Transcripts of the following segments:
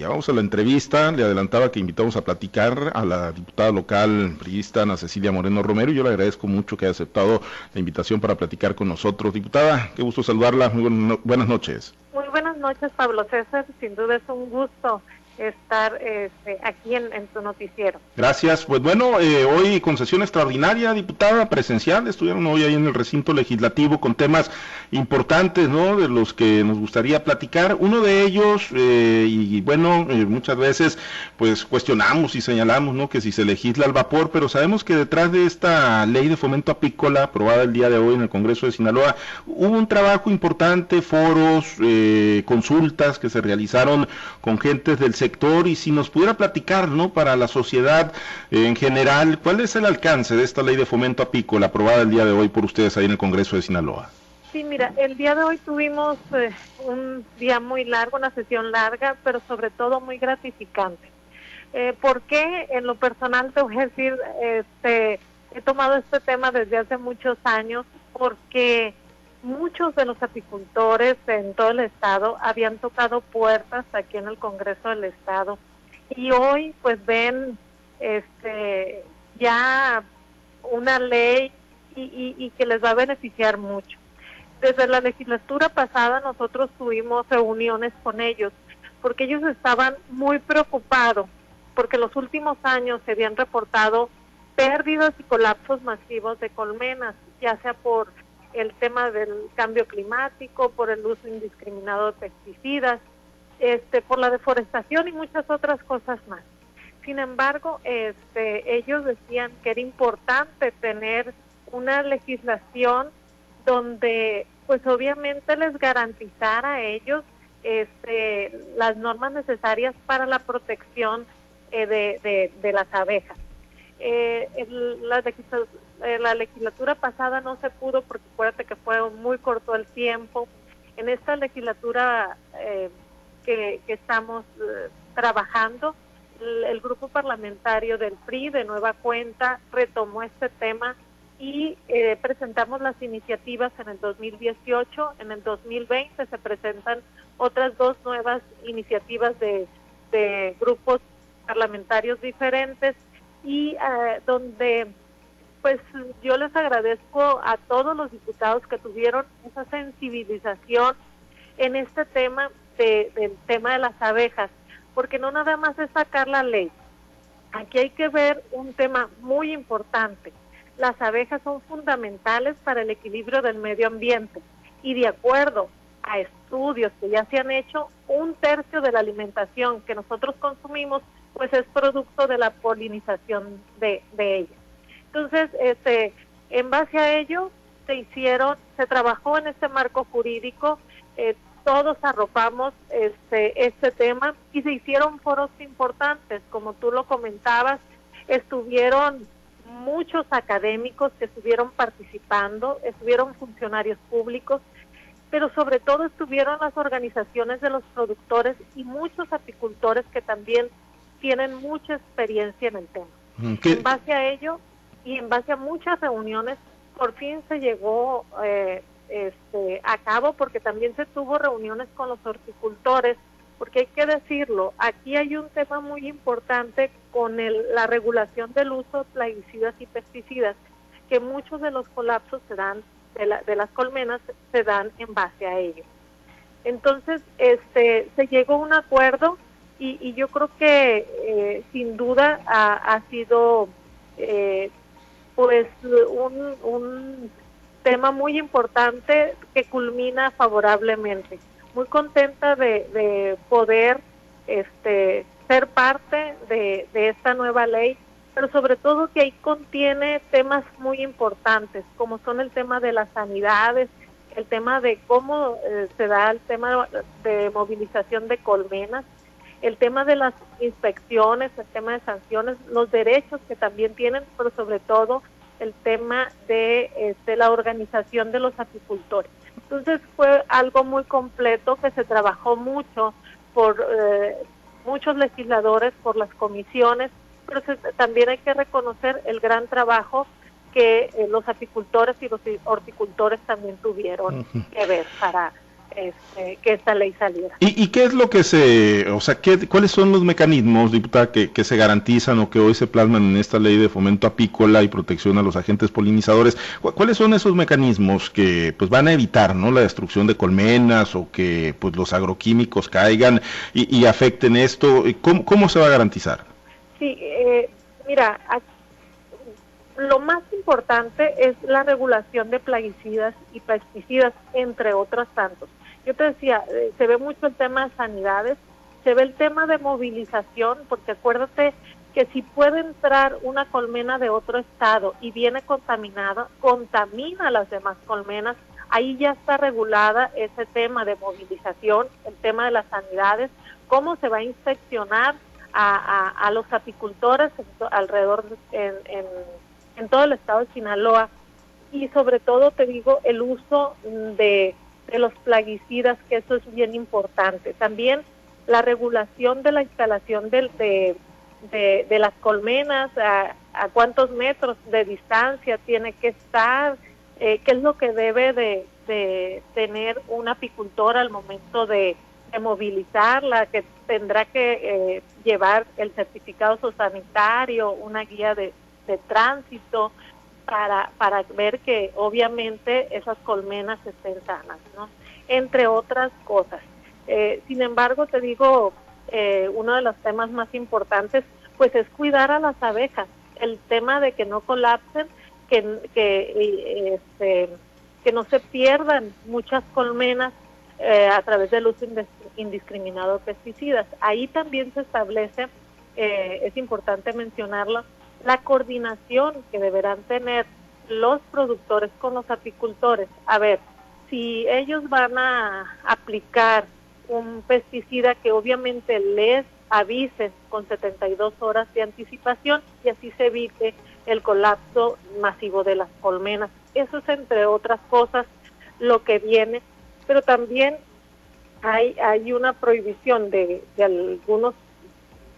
ya vamos a la entrevista. Le adelantaba que invitamos a platicar a la diputada local priista Ana Cecilia Moreno Romero yo le agradezco mucho que haya aceptado la invitación para platicar con nosotros. Diputada, qué gusto saludarla. Muy buenas noches. Muy buenas noches, Pablo César. Sin duda es un gusto estar este, aquí en, tu noticiero. Gracias. Pues bueno, eh, hoy con sesión extraordinaria, diputada presencial, estuvieron hoy ahí en el recinto legislativo con temas importantes, ¿no? De los que nos gustaría platicar. Uno de ellos, eh, y bueno, eh, muchas veces pues cuestionamos y señalamos, ¿no? Que si se legisla al vapor, pero sabemos que detrás de esta ley de fomento apícola aprobada el día de hoy en el Congreso de Sinaloa, hubo un trabajo importante, foros, consultas que se realizaron con gentes del sector y si nos pudiera platicar, ¿no? Para la sociedad en general, ¿cuál es el alcance de esta ley de fomento apícola aprobada el día de hoy por ustedes ahí en el Congreso de Sinaloa? Sí, mira, el día de hoy tuvimos eh, un día muy largo, una sesión larga, pero sobre todo muy gratificante. Eh, ¿Por qué? En lo personal te voy a decir, este, he tomado este tema desde hace muchos años porque muchos de los apicultores en todo el estado habían tocado puertas aquí en el Congreso del Estado y hoy pues ven este ya una ley y, y, que les va a beneficiar mucho. Desde la legislatura pasada nosotros tuvimos reuniones con ellos porque ellos estaban muy preocupados porque los últimos años se habían reportado pérdidas y colapsos masivos de colmenas, ya sea por el tema del cambio climático, por el uso indiscriminado de pesticidas, este, por la deforestación y muchas otras cosas más. Sin embargo, este, ellos decían que era importante tener una legislación donde, pues obviamente les garantizara a ellos este, las normas necesarias para la protección eh, de, de, las abejas. Eh, la, eh, la legislatura pasada no se pudo porque acuérdate que fue muy corto el tiempo. En esta legislatura eh, que, estamos eh, trabajando, el, grupo parlamentario del PRI de nueva cuenta retomó este tema y presentamos las iniciativas en el 2018, en el 2020 se presentan otras dos nuevas iniciativas de, de grupos parlamentarios diferentes y donde pues yo les agradezco a todos los diputados que tuvieron esa sensibilización en este tema del tema de las abejas, porque no nada más es sacar la ley. Aquí hay que ver un tema muy importante. Las abejas son fundamentales para el equilibrio del medio ambiente y de acuerdo a estudios que ya se han hecho, un tercio de la alimentación que nosotros consumimos pues es producto de la polinización de, de ellas. Entonces, este, en base a ello, se hicieron, se trabajó en este marco jurídico, eh, todos arropamos este, este tema y se hicieron foros importantes, como tú lo comentabas, estuvieron muchos académicos que estuvieron participando, estuvieron funcionarios públicos, pero sobre todo estuvieron las organizaciones de los productores y muchos apicultores que también tienen mucha experiencia en el tema. En base a ello, y en base a muchas reuniones por fin se llegó eh, este, a cabo porque también se tuvo reuniones con los horticultores porque hay que decirlo, aquí hay un tema muy importante con la regulación del uso de plaguicidas y pesticidas, que muchos de los colapsos se dan de, las colmenas se dan en base a ello. Entonces, este, se llegó a un acuerdo y, yo creo que eh, sin duda ha, sido eh, pues un, un tema muy importante que culmina favorablemente. Muy contenta de, poder este, ser parte de, esta nueva ley, pero sobre todo que ahí contiene temas muy importantes, como son el tema de las sanidades, el tema de cómo eh, se da el tema de movilización de colmenas, el tema de las inspecciones, el tema de sanciones, los derechos que también tienen, pero sobre todo el tema de este, la organización de los apicultores. Entonces fue algo muy completo que se trabajó mucho por eh, muchos legisladores, por las comisiones, pero también hay que reconocer el gran trabajo que eh, los apicultores y los horticultores también tuvieron que ver para este, que esta ley saliera. ¿Y, qué es lo que se, o sea, qué, cuáles son los mecanismos, diputada, que, que, se garantizan o que hoy se plasman en esta ley de fomento apícola y protección a los agentes polinizadores? ¿Cuáles son esos mecanismos que pues van a evitar, no, la destrucción de colmenas o que pues los agroquímicos caigan y, afecten esto? ¿Cómo, ¿Cómo se va a garantizar? Sí, eh, mira, lo más importante es la regulación de plaguicidas y pesticidas, entre otros tantos. Yo te decía, eh, se ve mucho el tema de sanidades, se ve el tema de movilización, porque acuérdate que si puede entrar una colmena de otro estado y viene contaminada, contamina las demás colmenas, ahí ya está regulada ese tema de movilización, el tema de las sanidades, cómo se va a inspeccionar a, los apicultores alrededor en, en, en todo el estado de Sinaloa. Y sobre todo te digo el uso de de los plaguicidas, que eso es bien importante. También la regulación de la instalación de, de, de, las colmenas, a, cuántos metros de distancia tiene que estar, eh, qué es lo que debe de, tener un apicultor al momento de, movilizarla, que tendrá que eh, llevar el certificado sanitario, una guía de, de tránsito, para, para ver que obviamente esas colmenas estén sanas, ¿no? Entre otras cosas. Eh, sin embargo, te digo, eh, uno de los temas más importantes, pues es cuidar a las abejas. El tema de que no colapsen, que, que, este, que no se pierdan muchas colmenas eh, a través del uso indiscriminado de pesticidas. Ahí también se establece, es importante mencionarlo, la coordinación que deberán tener los productores con los apicultores. A ver, si ellos van a aplicar un pesticida que obviamente les avisen con 72 horas de anticipación y así se evite el colapso masivo de las colmenas. Eso es entre otras cosas lo que viene, pero también hay, hay una prohibición de, de algunos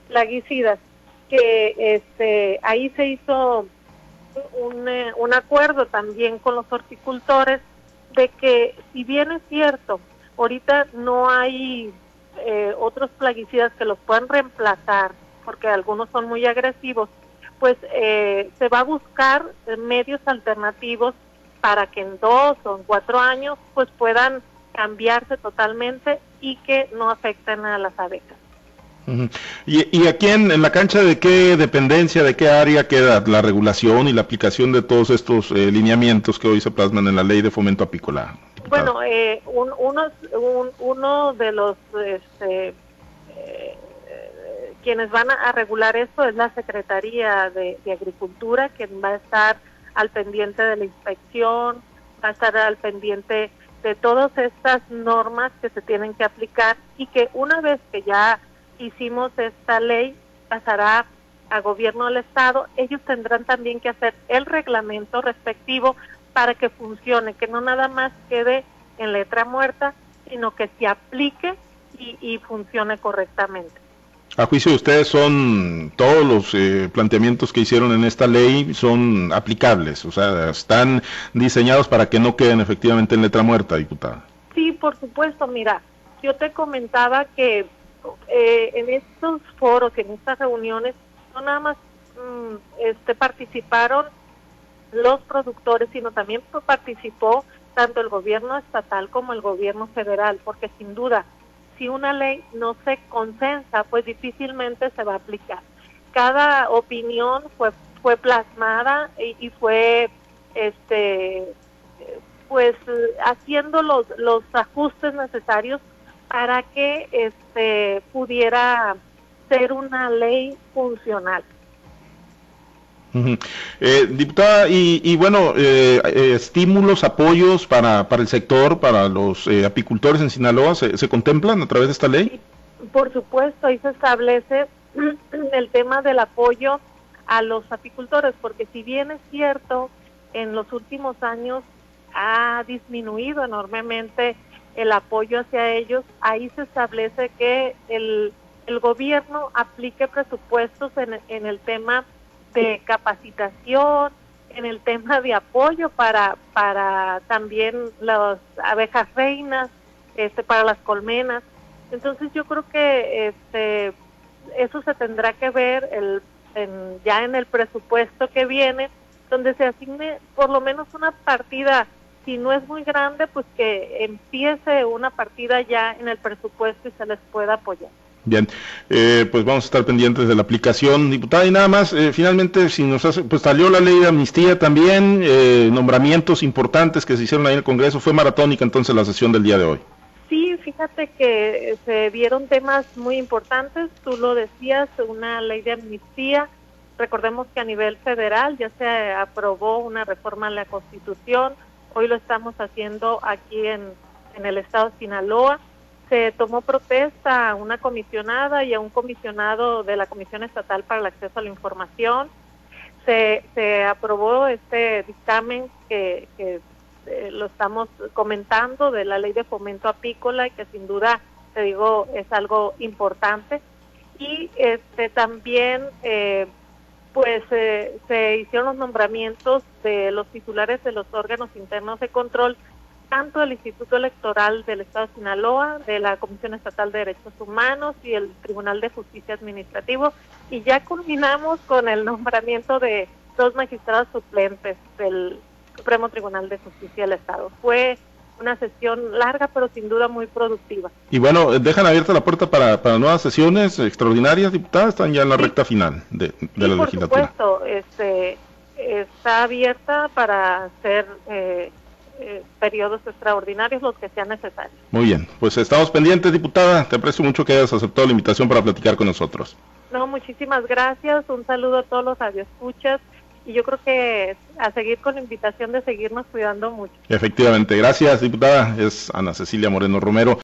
plaguicidas que este, ahí se hizo un, eh, un acuerdo también con los horticultores de que si bien es cierto, ahorita no hay eh, otros plaguicidas que los puedan reemplazar, porque algunos son muy agresivos, pues eh, se va a buscar medios alternativos para que en dos o en cuatro años pues puedan cambiarse totalmente y que no afecten a las abejas. ¿Y, aquí en, la cancha de qué dependencia, de qué área queda la regulación y la aplicación de todos estos eh, lineamientos que hoy se plasman en la ley de fomento apícola? Bueno, eh, uno, de los este, eh, quienes van a, regular esto es la Secretaría de, de Agricultura, quien va a estar al pendiente de la inspección, va a estar al pendiente de todas estas normas que se tienen que aplicar y que una vez que ya hicimos esta ley, pasará a gobierno del Estado, ellos tendrán también que hacer el reglamento respectivo para que funcione, que no nada más quede en letra muerta, sino que se aplique y, funcione correctamente. A juicio de ustedes, son todos los eh, planteamientos que hicieron en esta ley son aplicables, o sea, están diseñados para que no queden efectivamente en letra muerta, diputada. Sí, por supuesto. Mira, yo te comentaba que eh, en estos foros, en estas reuniones, no nada más mm, este, participaron los productores, sino también participó tanto el gobierno estatal como el gobierno federal, porque sin duda, si una ley no se consensa, pues difícilmente se va a aplicar. Cada opinión fue fue plasmada y, y fue este pues haciendo los los ajustes necesarios para que este pudiera ser una ley funcional. eh, diputada, y, bueno, eh, eh, estímulos, apoyos para, para el sector, para los eh, apicultores en Sinaloa, ¿se, ¿se, contemplan a través de esta ley? Por supuesto, ahí se establece el tema del apoyo a los apicultores, porque si bien es cierto, en los últimos años ha disminuido enormemente el apoyo hacia ellos, ahí se establece que el, el gobierno aplique presupuestos en, en el tema de capacitación, en el tema de apoyo para, para también las abejas reinas este, para las colmenas. Entonces yo creo que este, eso se tendrá que ver el, ya en el presupuesto que viene, donde se asigne por lo menos una partida, si no es muy grande, pues que empiece una partida ya en el presupuesto y se les pueda apoyar. Bien, eh, pues vamos a estar pendientes de la aplicación, diputada, y nada más, eh, finalmente, si nos hace, pues salió la ley de amnistía también, eh, nombramientos importantes que se hicieron ahí en el Congreso, fue maratónica entonces la sesión del día de hoy. Sí, fíjate que se vieron temas muy importantes, tú lo decías, una ley de amnistía, recordemos que a nivel federal ya se aprobó una reforma a la Constitución, hoy lo estamos haciendo aquí en, el estado de Sinaloa, se tomó protesta a una comisionada y a un comisionado de la Comisión Estatal para el Acceso a la Información. Se, aprobó este dictamen que, que eh, lo estamos comentando de la ley de fomento apícola y que sin duda, te digo, es algo importante. Y este también, eh, pues eh, se hicieron los nombramientos de los titulares de los órganos internos de control tanto del Instituto Electoral del Estado de Sinaloa, de la Comisión Estatal de Derechos Humanos y el Tribunal de Justicia Administrativo. Y ya culminamos con el nombramiento de dos magistrados suplentes del Supremo Tribunal de Justicia del Estado. Fue una sesión larga, pero sin duda muy productiva. Y bueno, dejan abierta la puerta para, nuevas sesiones extraordinarias, diputadas, están ya en la recta final de, la legislatura. Por supuesto, este, está abierta para hacer eh, eh, periodos extraordinarios los que sean necesarios. Muy bien, pues estamos pendientes, diputada. Te aprecio mucho que hayas aceptado la invitación para platicar con nosotros. No, muchísimas gracias. Un saludo a todos los radioescuchas. Y yo creo que a seguir con la invitación de seguirnos cuidando mucho. Efectivamente, gracias, diputada. Es Ana Cecilia Moreno Romero.